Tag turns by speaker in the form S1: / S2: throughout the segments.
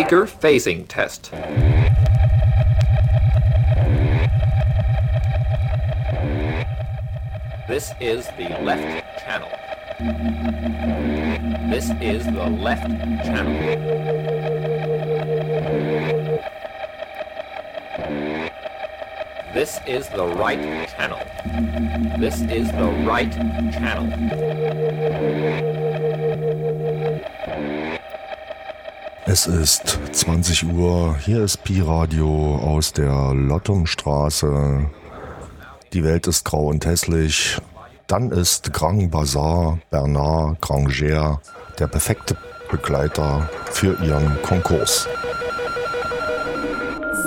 S1: Speaker phasing test. This is the left channel. This is the left channel. This is the right channel. This is the right channel.
S2: Es ist 20 Uhr, hier ist Pi Radio aus der Lottungstraße. Die Welt ist grau und hässlich. Dann ist Grand Bazar Bernard Granger der perfekte Begleiter für ihren Konkurs.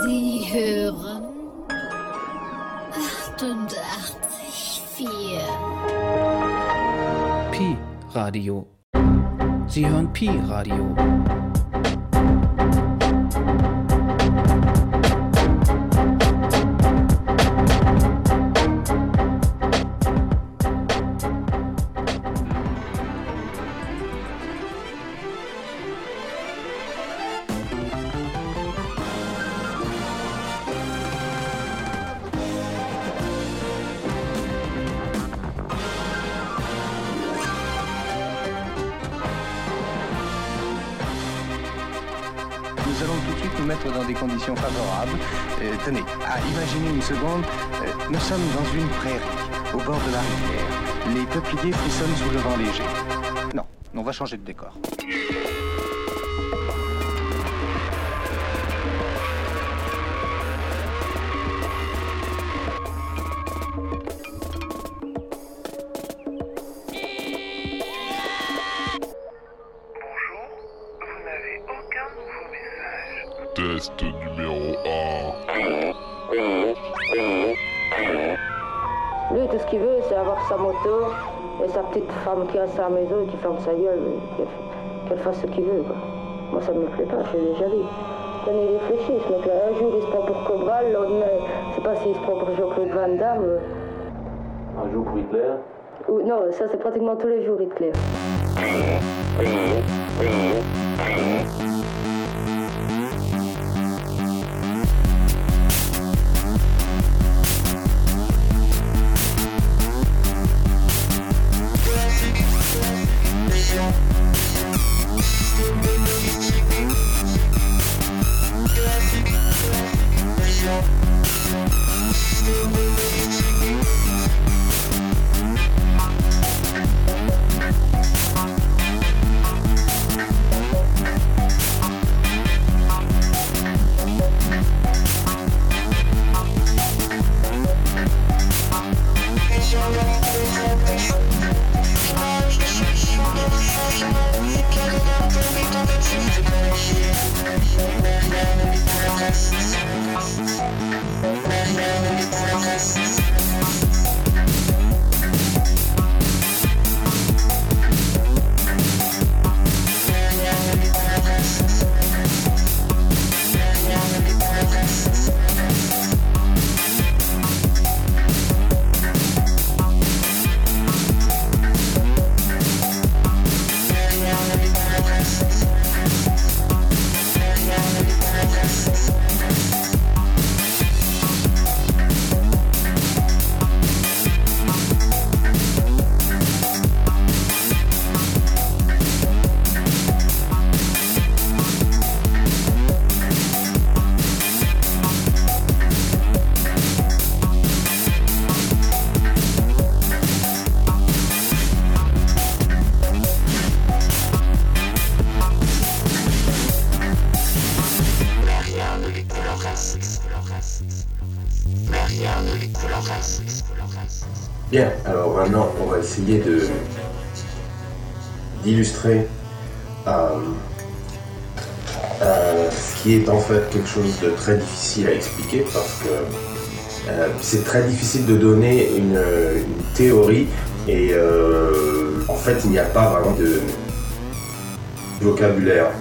S3: Sie hören 88,4.
S4: Pi Radio. Sie hören Pi Radio.
S5: Thank you. Euh, tenez, à imaginer une seconde, euh, nous sommes dans une prairie, au bord de la rivière. Les peupliers frissonnent sous le vent léger. Non, on va changer de décor.
S6: Test numéro 1.
S7: Lui, tout ce qu'il veut, c'est avoir sa moto et sa petite femme qui reste à la maison et qui ferme sa gueule, qu'elle fasse ce qu'il veut. Quoi. Moi, ça me plaît pas, je l'ai déjà dit. Quand il réfléchit, ce mec-là, un jour il se prend pour Cobra, le lendemain, je sais pas s'il se prend pour Jean-Claude Van Damme.
S8: Un jour pour Hitler
S7: Ou, non, ça c'est pratiquement tous les jours, Hitler.
S8: De d'illustrer euh, euh, ce qui est en fait quelque chose de très difficile à expliquer parce que euh, c'est très difficile de donner une, théorie et en fait il n'y a pas vraiment de vocabulaire.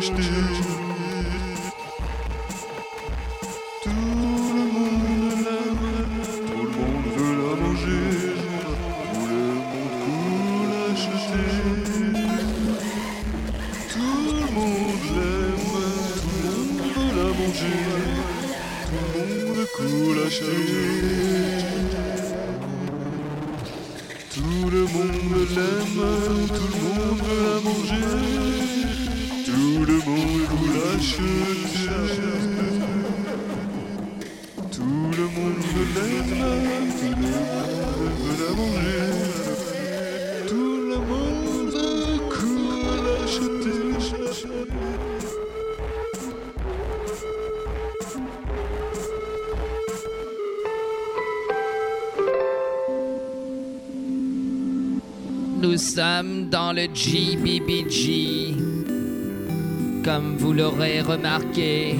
S8: Still.
S4: Nous sommes dans le GBBG, comme vous l'aurez remarqué.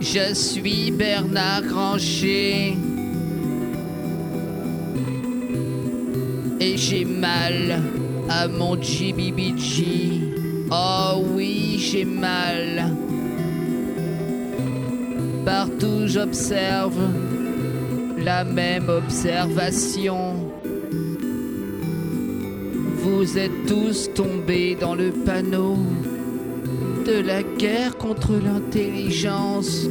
S4: Je suis Bernard Grancher et j'ai mal à mon GBBG. Oh oui, j'ai mal. Partout j'observe la même observation. Vous êtes tous tombés dans le panneau de la guerre contre l'intelligence.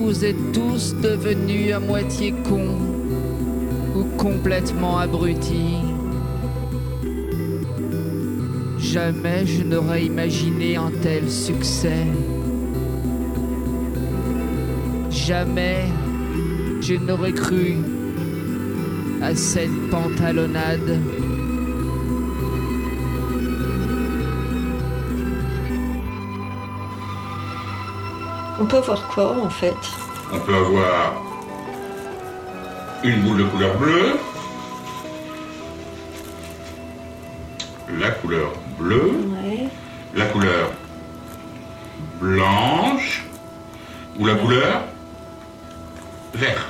S4: Vous êtes tous devenus à moitié cons ou complètement abrutis. Jamais je n'aurais imaginé un tel succès. Jamais je n'aurais cru à cette pantalonnade.
S9: On peut avoir quoi en fait?
S6: On peut avoir une boule de couleur bleue, la couleur bleue,
S9: Ouais.
S6: la couleur blanche ou la couleur verte.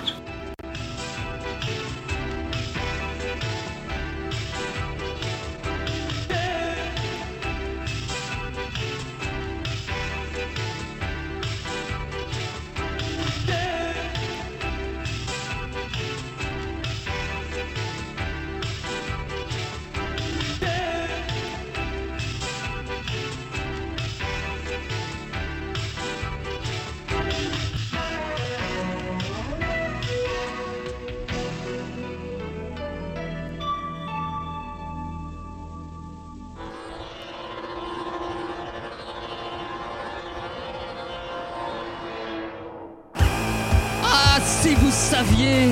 S4: Si vous saviez,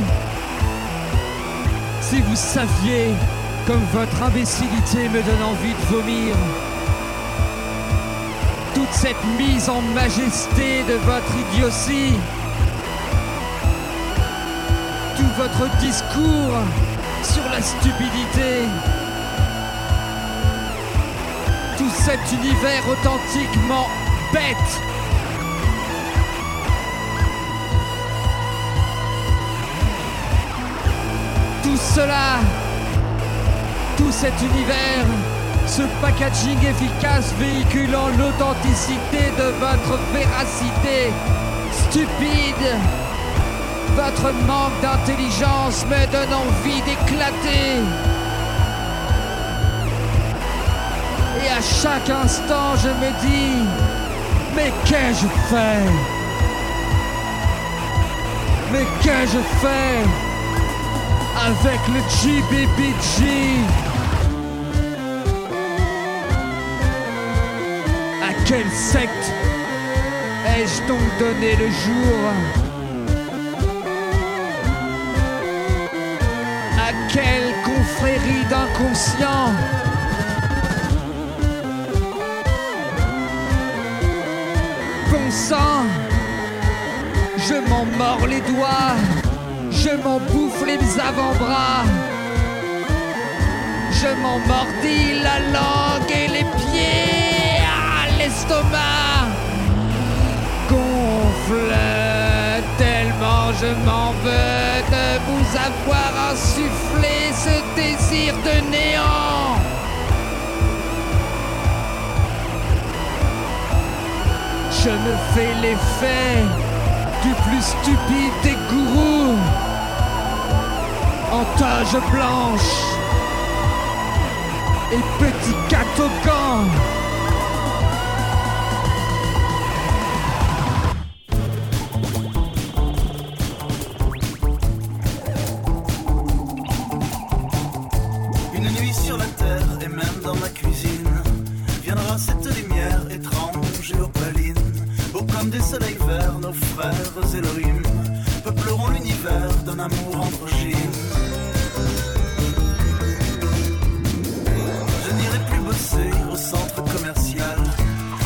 S4: si vous saviez comme votre imbécilité me donne envie de vomir, toute cette mise en majesté de votre idiotie, tout votre discours sur la stupidité, tout cet univers authentiquement bête. Tout cela, tout cet univers, ce packaging efficace véhiculant l'authenticité de votre véracité stupide. Votre manque d'intelligence me donne envie d'éclater. Et à chaque instant, je me dis, mais qu'ai-je fait? Mais qu'ai-je fait? Avec le GBBG À quelle secte ai-je donc donné le jour? À quelle confrérie d'inconscients? Bon Je m'en mords les doigts Je m'en bouffe les avant-bras. Je m'en mordis la langue et les pieds l'estomac. Gonfle tellement je m'en veux de vous avoir insufflé ce désir de néant. Je me fais l'effet du plus stupide des gourous en toge blanche et petit catogan.
S10: Une nuit sur la terre et même dans ma cuisine Viendra cette lumière étrange et opaline Beau comme des soleils verts, nos frères Elohim Peupleront l'univers d'un amour androgyne. Je n'irai plus bosser au centre commercial.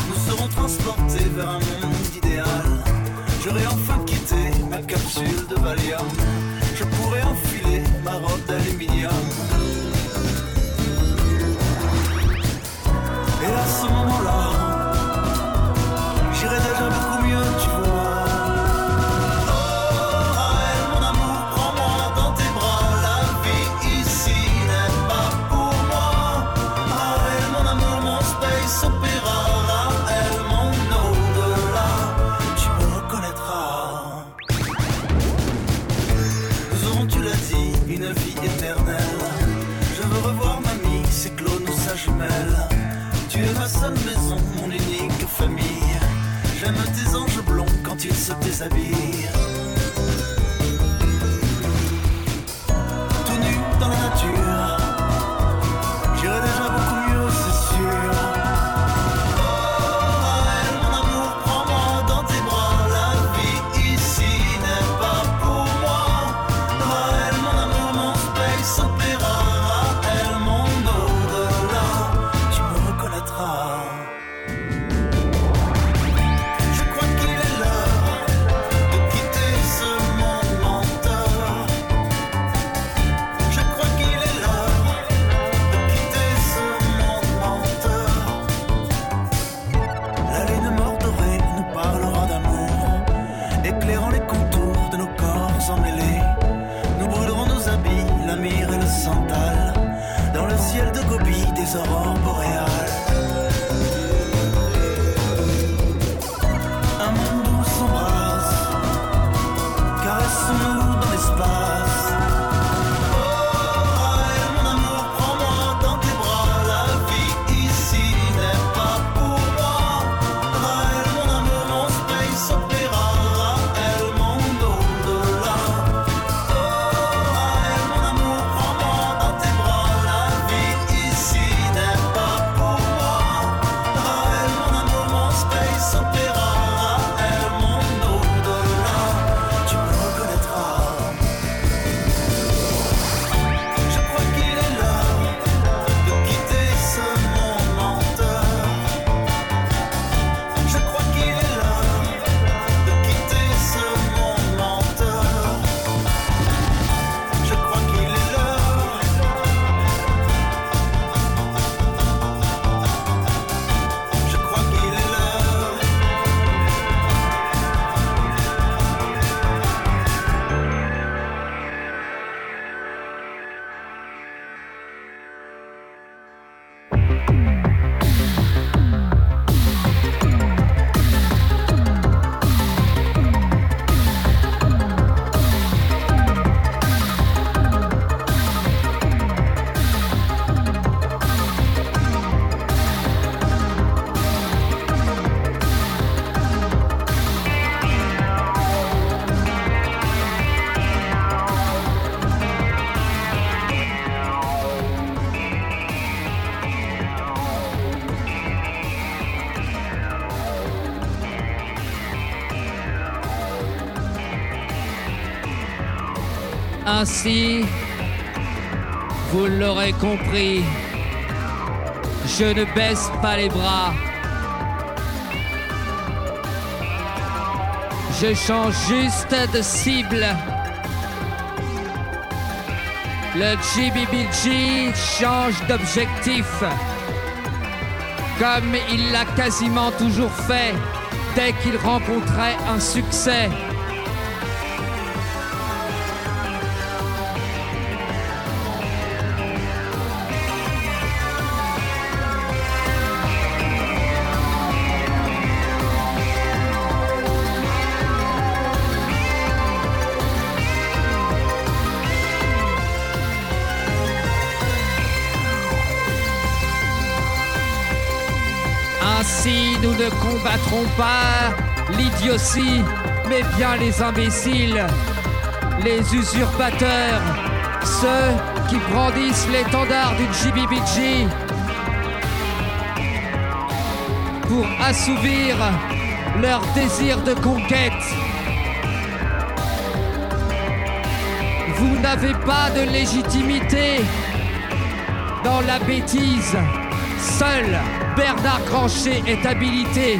S10: Nous serons transportés vers un monde idéal. J'aurai enfin quitté ma capsule de Valium. Je pourrai enfiler ma robe d'aluminium. Et ma seule maison, mon unique famille. J'aime tes anges blonds quand ils se déshabillent. Ciel de Gobi des aurores boréales.
S4: Ainsi, vous l'aurez compris, je ne baisse pas les bras. Je change juste de cible. Le GBBG change d'objectif. Comme il l'a quasiment toujours fait dès qu'il rencontrait un succès. Ainsi, nous ne combattrons pas l'idiotie, mais bien les imbéciles, les usurpateurs, ceux qui brandissent l'étendard du GBBG pour assouvir leur désir de conquête. Vous n'avez pas de légitimité dans la bêtise. Seul Bernard Grancher est habilité.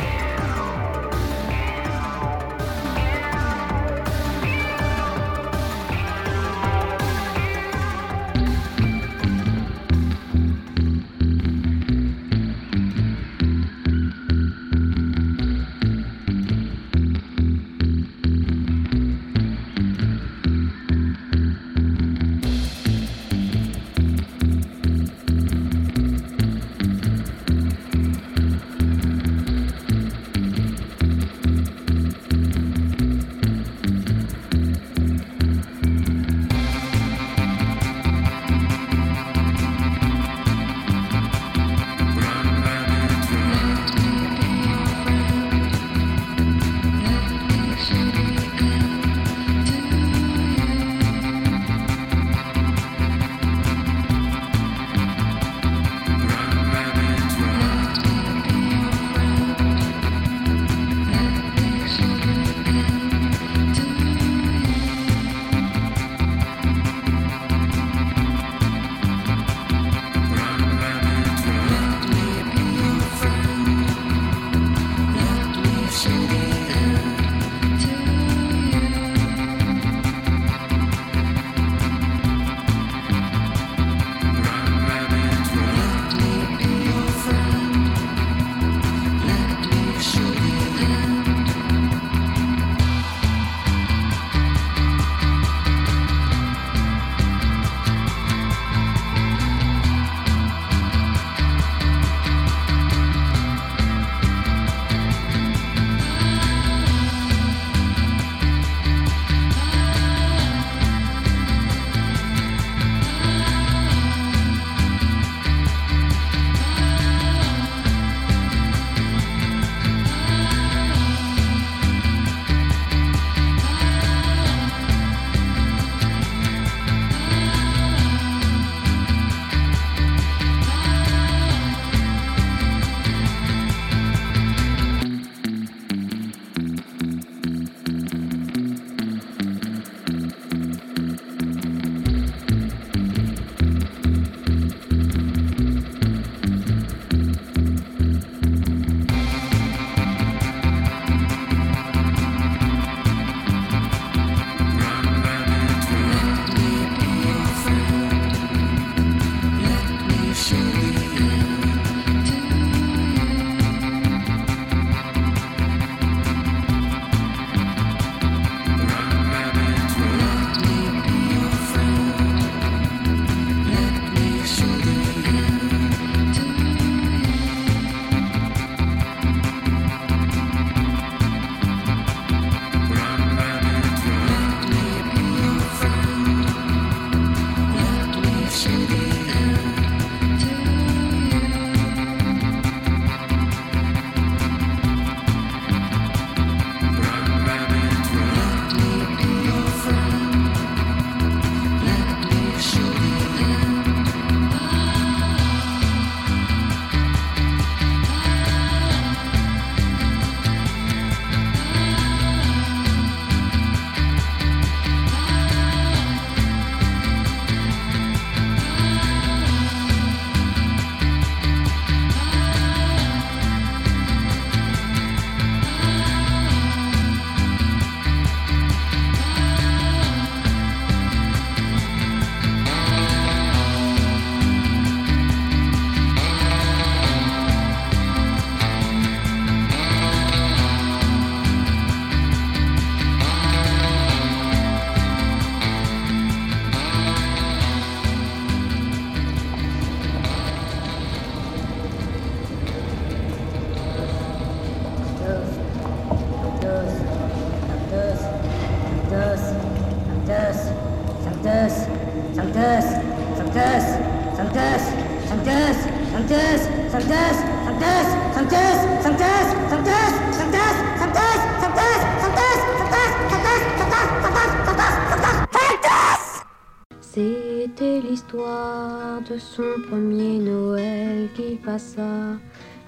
S11: Son premier Noël qu'il passa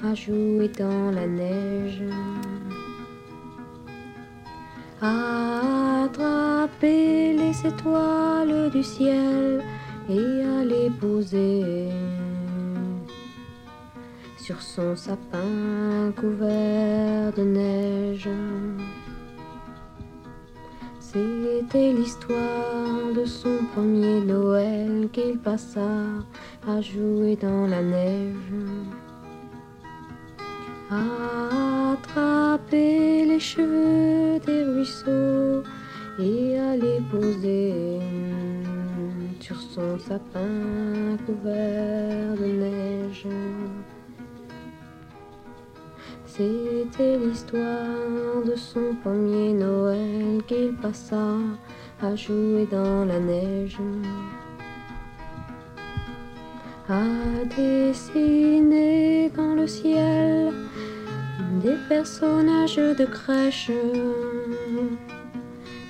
S11: à jouer dans la neige. À attraper les étoiles du ciel et à les poser sur son sapin couvert de neige. C'était l'histoire de son premier Noël qu'il passa à jouer dans la neige. À attraper les cheveux des ruisseaux et à les poser sur son sapin couvert de neige. C'était l'histoire de son premier Noël qu'il passa à jouer dans la neige. À dessiner dans le ciel des personnages de crèche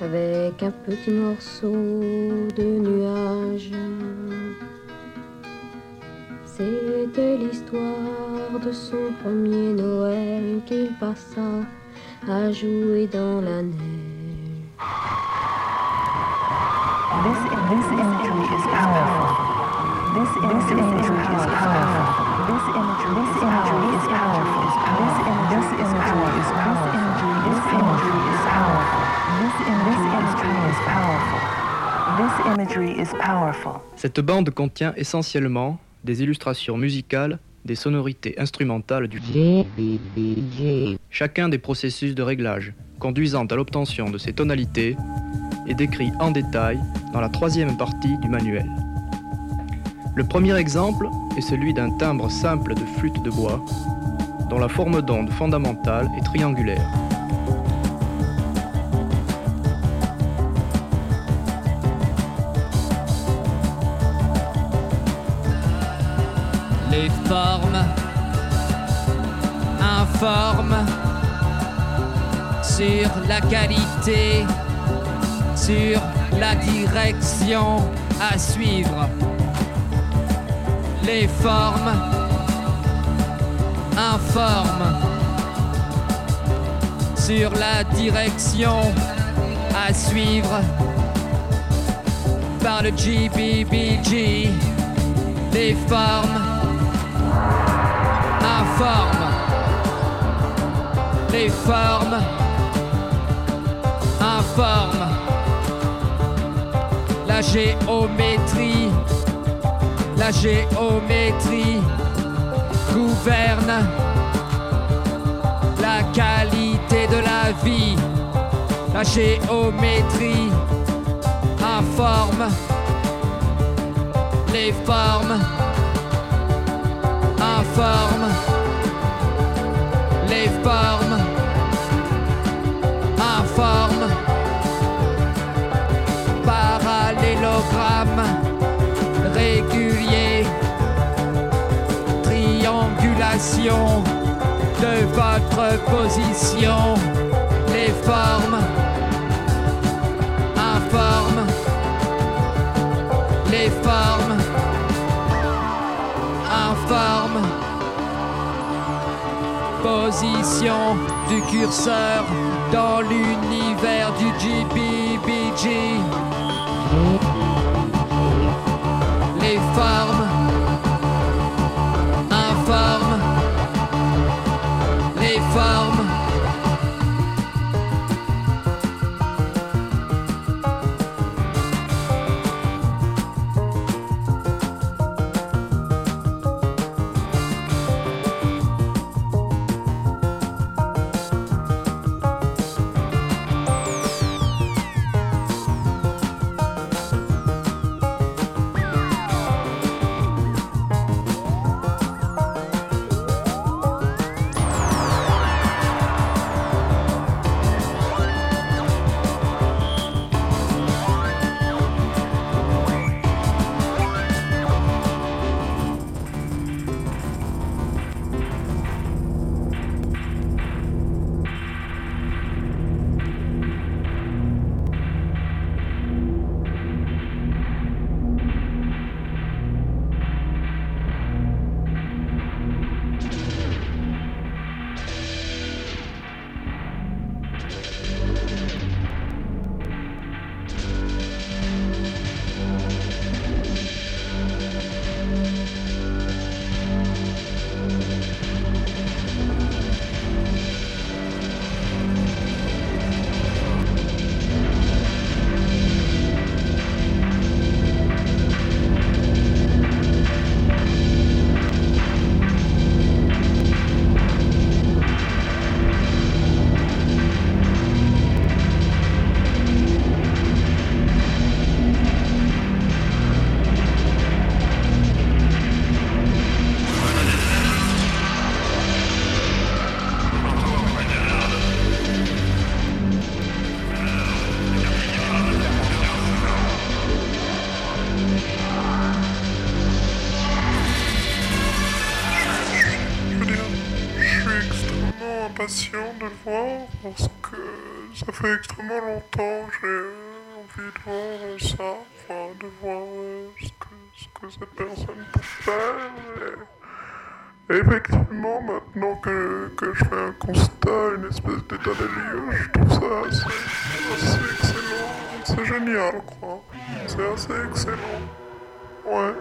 S11: avec un petit morceau de nuage. C'était l'histoire de son premier Noël qu'il passa à jouer dans la neige.
S12: Cette bande contient essentiellement des illustrations musicales, des sonorités instrumentales du Chacun des processus de réglage conduisant à l'obtention de ces tonalités est décrit en détail dans la troisième partie du manuel. Le premier exemple est celui d'un timbre simple de flûte de bois dont la forme d'onde fondamentale est triangulaire.
S4: Les formes informent sur la qualité, sur la direction à suivre. Les formes informent sur la direction à suivre par le GBBG. Les formes les formes informent. La géométrie la géométrie gouverne la qualité de la vie. La géométrie informe les formes informe de votre position. Les formes informe les formes informe position du curseur dans l'univers du GBBG. Les formes
S13: impatient de le voir parce que ça fait extrêmement longtemps que j'ai envie de voir ça, de voir ce, que, ce que cette personne peut faire. Et effectivement, maintenant que, que je fais un constat, une espèce d'état des lieux, je trouve ça assez, assez excellent. C'est génial, quoi. C'est assez excellent. Ouais.